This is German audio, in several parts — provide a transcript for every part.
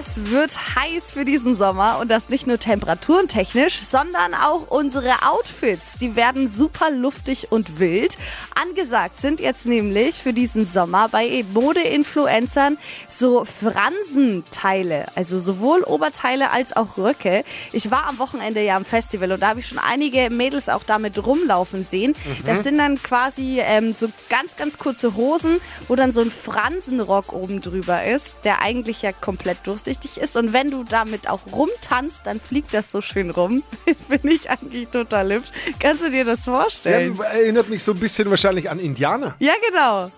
Es wird heiß für diesen Sommer und das nicht nur temperaturentechnisch, sondern auch unsere Outfits. Die werden super luftig und wild. Angesagt sind jetzt nämlich für diesen Sommer bei Mode-Influencern so Fransenteile, also sowohl Oberteile als auch Röcke. Ich war am Wochenende ja am Festival und da habe ich schon einige Mädels auch damit rumlaufen sehen. Das sind dann quasi ähm, so ganz, ganz kurze Hosen, wo dann so ein Fransenrock oben drüber ist, der eigentlich ja komplett durchsichtig ist. Und wenn du damit auch rumtanzt, dann fliegt das so schön rum. Finde ich eigentlich total hübsch. Kannst du dir das vorstellen? Ja, erinnert mich so ein bisschen wahrscheinlich an Indianer. Ja, genau. Ja,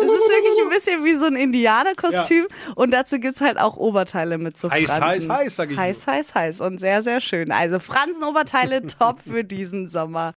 es ist wirklich ein bisschen wie so ein Indianerkostüm. Und dazu gibt es halt auch Oberteile mit so Heiß, Fransen. heiß, heiß, sag ich Heiß, heiß, heiß. Und sehr, sehr schön. Also Fransenoberteile top für diesen Sommer.